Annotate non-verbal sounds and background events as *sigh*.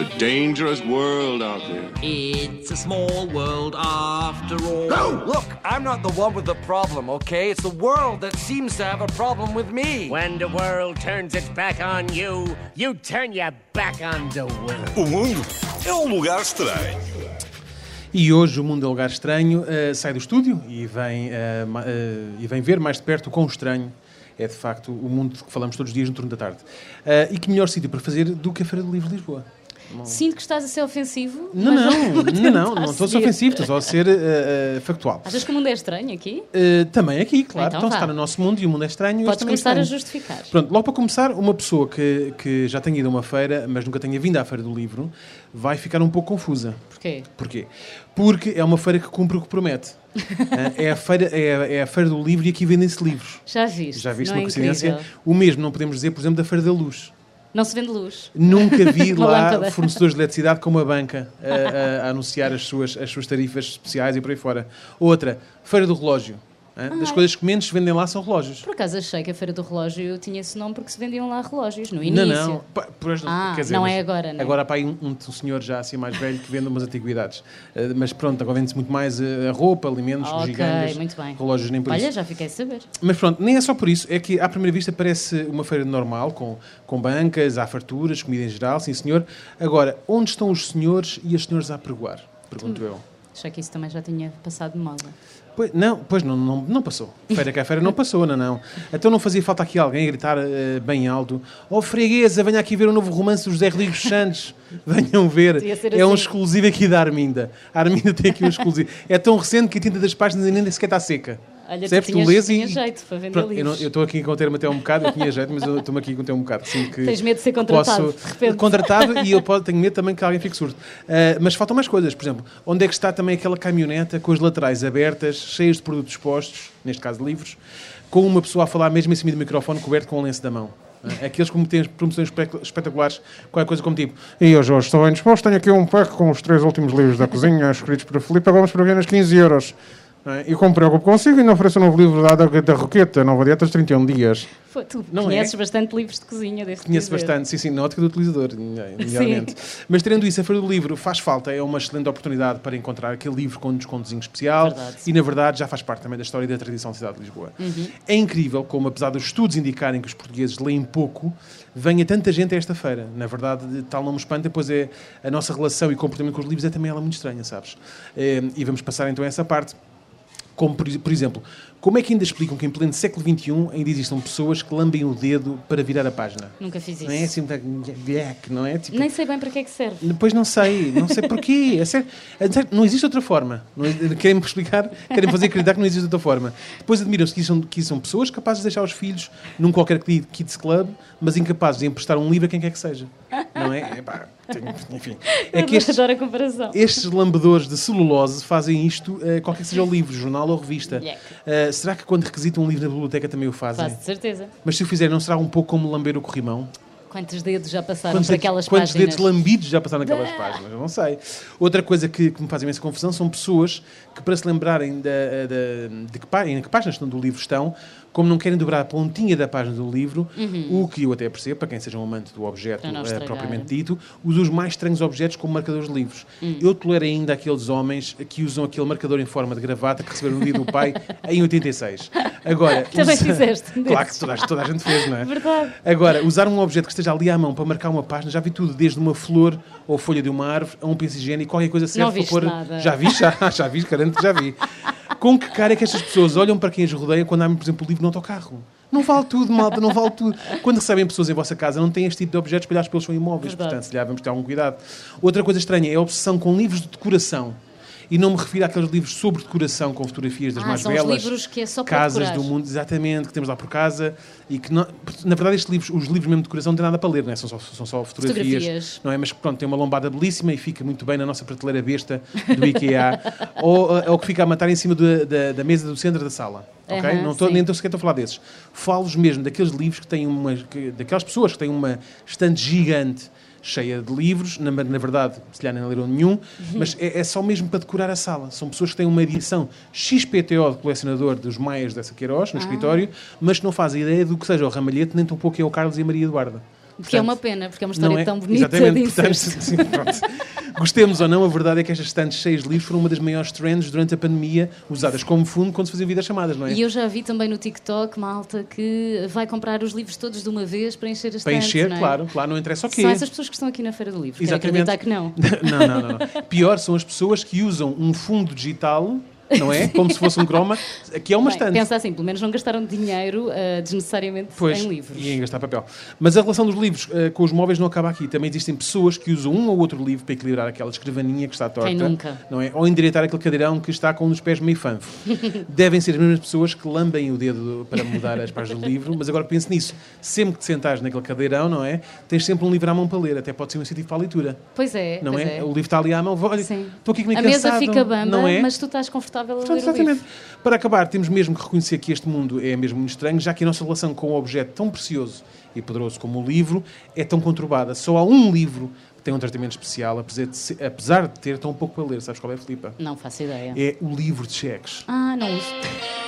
It's a dangerous world out there. It's a small world after all. No! Look, I'm not the one with the problem, okay? It's the world that seems to have a problem with me. When the world turns its back on you, you turn your back on the world. O mundo é um lugar estranho. E hoje o Mundo é um Lugar Estranho uh, sai do estúdio e vem, uh, uh, e vem ver mais de perto o quão estranho é de facto o mundo de que falamos todos os dias no turno da tarde. e que melhor sítio para fazer do que a Feira do Livro de Lisboa? Sinto que estás a ser ofensivo. Não, não, não, não, não estou a ser ofensivo, estou só a ser uh, factual. Achas que o mundo é estranho aqui? Uh, também aqui, claro. Então, então está no nosso mundo e o mundo é estranho. Podes começar é a justificar. Pronto, logo para começar, uma pessoa que, que já tenha ido a uma feira, mas nunca tenha vindo à Feira do Livro, vai ficar um pouco confusa. Porquê? Porquê? Porque é uma feira que cumpre o que promete. *laughs* é, a feira, é, a, é a feira do livro e aqui vendem-se livros. Já viste. Já viste uma é coincidência? O mesmo não podemos dizer, por exemplo, da Feira da Luz. Não se vende luz. Nunca vi *laughs* lá fornecedores de eletricidade com uma banca a, a, a, anunciar as suas, as suas tarifas especiais e por aí fora. Outra, Feira do Relógio. Das coisas que menos se vendem lá são relógios. Por acaso achei que a Feira do Relógio tinha esse nome porque se vendiam lá relógios no início. Não, não. Pois, ah, quer dizer, não é agora, não Agora há um, um, um, senhor já assim mais velho que vende umas antiguidades. Uh, mas pronto, agora vende-se muito mais uh, roupa, alimentos, okay, gigantes, muito bem. relógios nem por Olha, isso. Olha, já fiquei a saber. Mas pronto, nem é só por isso. É que à primeira vista parece uma feira normal, com, com bancas, há farturas, comida em geral, sim senhor. Agora, onde estão os senhores e as senhoras a pregoar? Pergunto hum. eu. Achei que isso também já tinha passado de moda. Pois, não, pois não, não, não passou. Feira que a feira não passou, não, não. Então não fazia falta aqui alguém a gritar uh, bem alto: Oh, freguesa, venha aqui ver o novo romance do José Rodrigues Santos. *laughs* Venham ver. É assim. um exclusivo aqui da Arminda. A Arminda tem aqui um exclusivo. É tão recente que a tinta das páginas ainda sequer está seca. Olha, tu, tinhas, tu lês e... jeito para vender Pronto, livros. Eu estou aqui a conter-me até um bocado, eu tinha jeito, mas eu estou-me aqui a conter um bocado. Assim, que Tens medo de ser contratado, posso... Contratado e eu posso, tenho medo também que alguém fique surdo. Uh, mas faltam mais coisas, por exemplo, onde é que está também aquela caminhoneta com as laterais abertas, cheias de produtos expostos, neste caso livros, com uma pessoa a falar mesmo em cima do microfone coberto com o lenço da mão. Uh, aqueles que têm promoções espetaculares, qualquer coisa como tipo E eu, Jorge, estou bem disposto, tenho aqui um pack com os três últimos livros da cozinha, escritos por Filipe, vamos para apenas 15 euros. E como preocupo consigo, ainda ofereço um novo livro da, da Roqueta, Nova Dieta de 31 dias. Foi, tu não conheces é? bastante livros de cozinha, desse Conheço bastante, sim, sim, na ótica do utilizador, idealmente. Mas tendo isso, a Feira do Livro faz falta, é uma excelente oportunidade para encontrar aquele livro com um descontozinho especial verdade, e, na verdade, já faz parte também da história e da tradição da cidade de Lisboa. Uhum. É incrível como, apesar dos estudos indicarem que os portugueses leem pouco, venha tanta gente a esta feira. Na verdade, tal não me espanta, pois é a nossa relação e comportamento com os livros é também ela muito estranha, sabes? Eh, e vamos passar então a essa parte. Como, por, por, exemplo, como é que ainda explicam que em pleno século XXI ainda existam pessoas que lambem o dedo para virar a página? Nunca fiz isso. Não é assim, não é? Tipo, Nem sei bem para que é que serve. Depois não sei, não sei porquê. É sério, é sério, não existe outra forma. Querem-me explicar, querem fazer acreditar que não existe outra forma. Depois admiram-se que, são, que são pessoas capazes de deixar os filhos num qualquer kids club, mas incapazes de emprestar um livro a quem quer que seja. Não é? é pá, enfim. É que estes, a comparação. estes lambedores de celulose fazem isto, uh, qualquer que seja o livro, jornal ou revista. Uh, será que quando requisitam um livro na biblioteca também o fazem? Faz de certeza. Mas se o fizerem, não será um pouco como lamber o corrimão? Quantos dedos já passaram quantos por aquelas quantos páginas? Quantos dedos lambidos já passaram naquelas páginas? Eu não sei. Outra coisa que, que, me faz imensa confusão são pessoas que, para se lembrarem de, de, de, que, em que páginas do livro estão, como não querem dobrar a pontinha da página do livro, uhum. o que eu até percebo, para quem seja um amante do objeto uh, propriamente dito, usa os mais estranhos objetos como marcadores de livros. Uhum. Eu tolero ainda aqueles homens que usam aquele marcador em forma de gravata que receberam no dia do pai *laughs* em 86. Agora, *laughs* Também usa... fizeste. Claro que toda, toda, a gente fez, não é? Verdade. Agora, usar um objeto que esteja ali à mão para marcar uma página, já vi tudo, desde uma flor ou folha de uma árvore a um pincel higiênico, qualquer coisa serve para pôr. Nada. Já vi, já, *laughs* já vi, garanto que já vi. Com que cara é que estas pessoas olham para quem as rodeia quando abrem, por exemplo, o livro no autocarro? Não vale tudo, malta, não vale tudo. Quando recebem pessoas em vossa casa, não têm este tipo de objetos espalhados pelos seus imóveis. Verdade. Portanto, se lhe vamos ter algum cuidado. Outra coisa estranha é a obsessão com livros de decoração. E não me refiro àqueles livros sobre decoração com fotografias das ah, mais são belas livros que é só para casas decorar. do mundo, exatamente, que temos lá por casa e que não, na verdade estes livros, os livros mesmo de decoração não têm nada para ler, não é? são, só, são só fotografias, fotografias, não é? Mas pronto, tem uma lombada belíssima e fica muito bem na nossa prateleira besta do IKEA *laughs* ou, ou que fica a matar em cima do, da, da, mesa do centro da sala. Okay? Uhum, não tô, nem estou sequer a falar desses. Falo-vos mesmo daqueles livros que têm uma. Que, daquelas pessoas que têm uma estante gigante cheia de livros, na, na verdade, se calhar nem leram nenhum, mas é, é, só mesmo para decorar a sala. São pessoas que têm uma edição XPTO de colecionador dos Maias dessa Queiroz, no ah. escritório, mas que não fazem ideia do que seja o ramalhete, nem tão pouco é o Carlos e a Maria Eduarda. Que é uma pena, porque é uma história Não é? tão bonita Exatamente, *laughs* de portanto, sim, pronto. Gostemos ou não, a verdade é que estas estantes cheias de livros foram uma das maiores trends durante a pandemia, usadas como fundo quando se faziam videochamadas, não é? E eu já vi também no TikTok malta que vai comprar os livros todos de uma vez para encher as Para estantes, encher, não é? claro, claro, não interessa o quê. São essas pessoas que estão aqui na Feira do Livro. Quero Exatamente. acreditar que não. *laughs* não, não, não, não. Pior são as pessoas que usam um fundo digital, não é? Como se fosse um croma, que é uma Bem, estante. pensa assim, pelo menos não gastaram dinheiro ah, desnecessariamente Pois, em livros. e em gastar papel. Mas a relação dos livros eh, com os móveis não acaba aqui. Também existem pessoas que usam um ou outro livro para equilibrar aquela escrivaninha que está torta. Quem nunca? Não é? Ou endireitar aquele cadeirão que está com um dos pés meio fanfo. *laughs* Devem ser as mesmas pessoas que lambem o dedo para mudar as páginas do livro, mas agora pense nisso. Sempre que te sentares naquele cadeirão, não é? Tens sempre um livro à mão para ler. Até pode ser um incentivo para a leitura. Pois é, Não é? é. O livro está ali à mão. Olha, estou aqui meio A mesa cansado, fica bamba, não é? mas tu estás confortável a Portanto, exatamente. Para acabar, temos mesmo que reconhecer que este mundo é mesmo muito estranho, já que a nossa relação com um objeto tão precioso e poderoso como o livro é tão conturbada. Só há um livro que tem um tratamento especial, apesar de, ser- apesar de ter tão pouco para ler. Sabes qual é, Filipa? Não faço ideia. É o livro de cheques. Ah, não uso.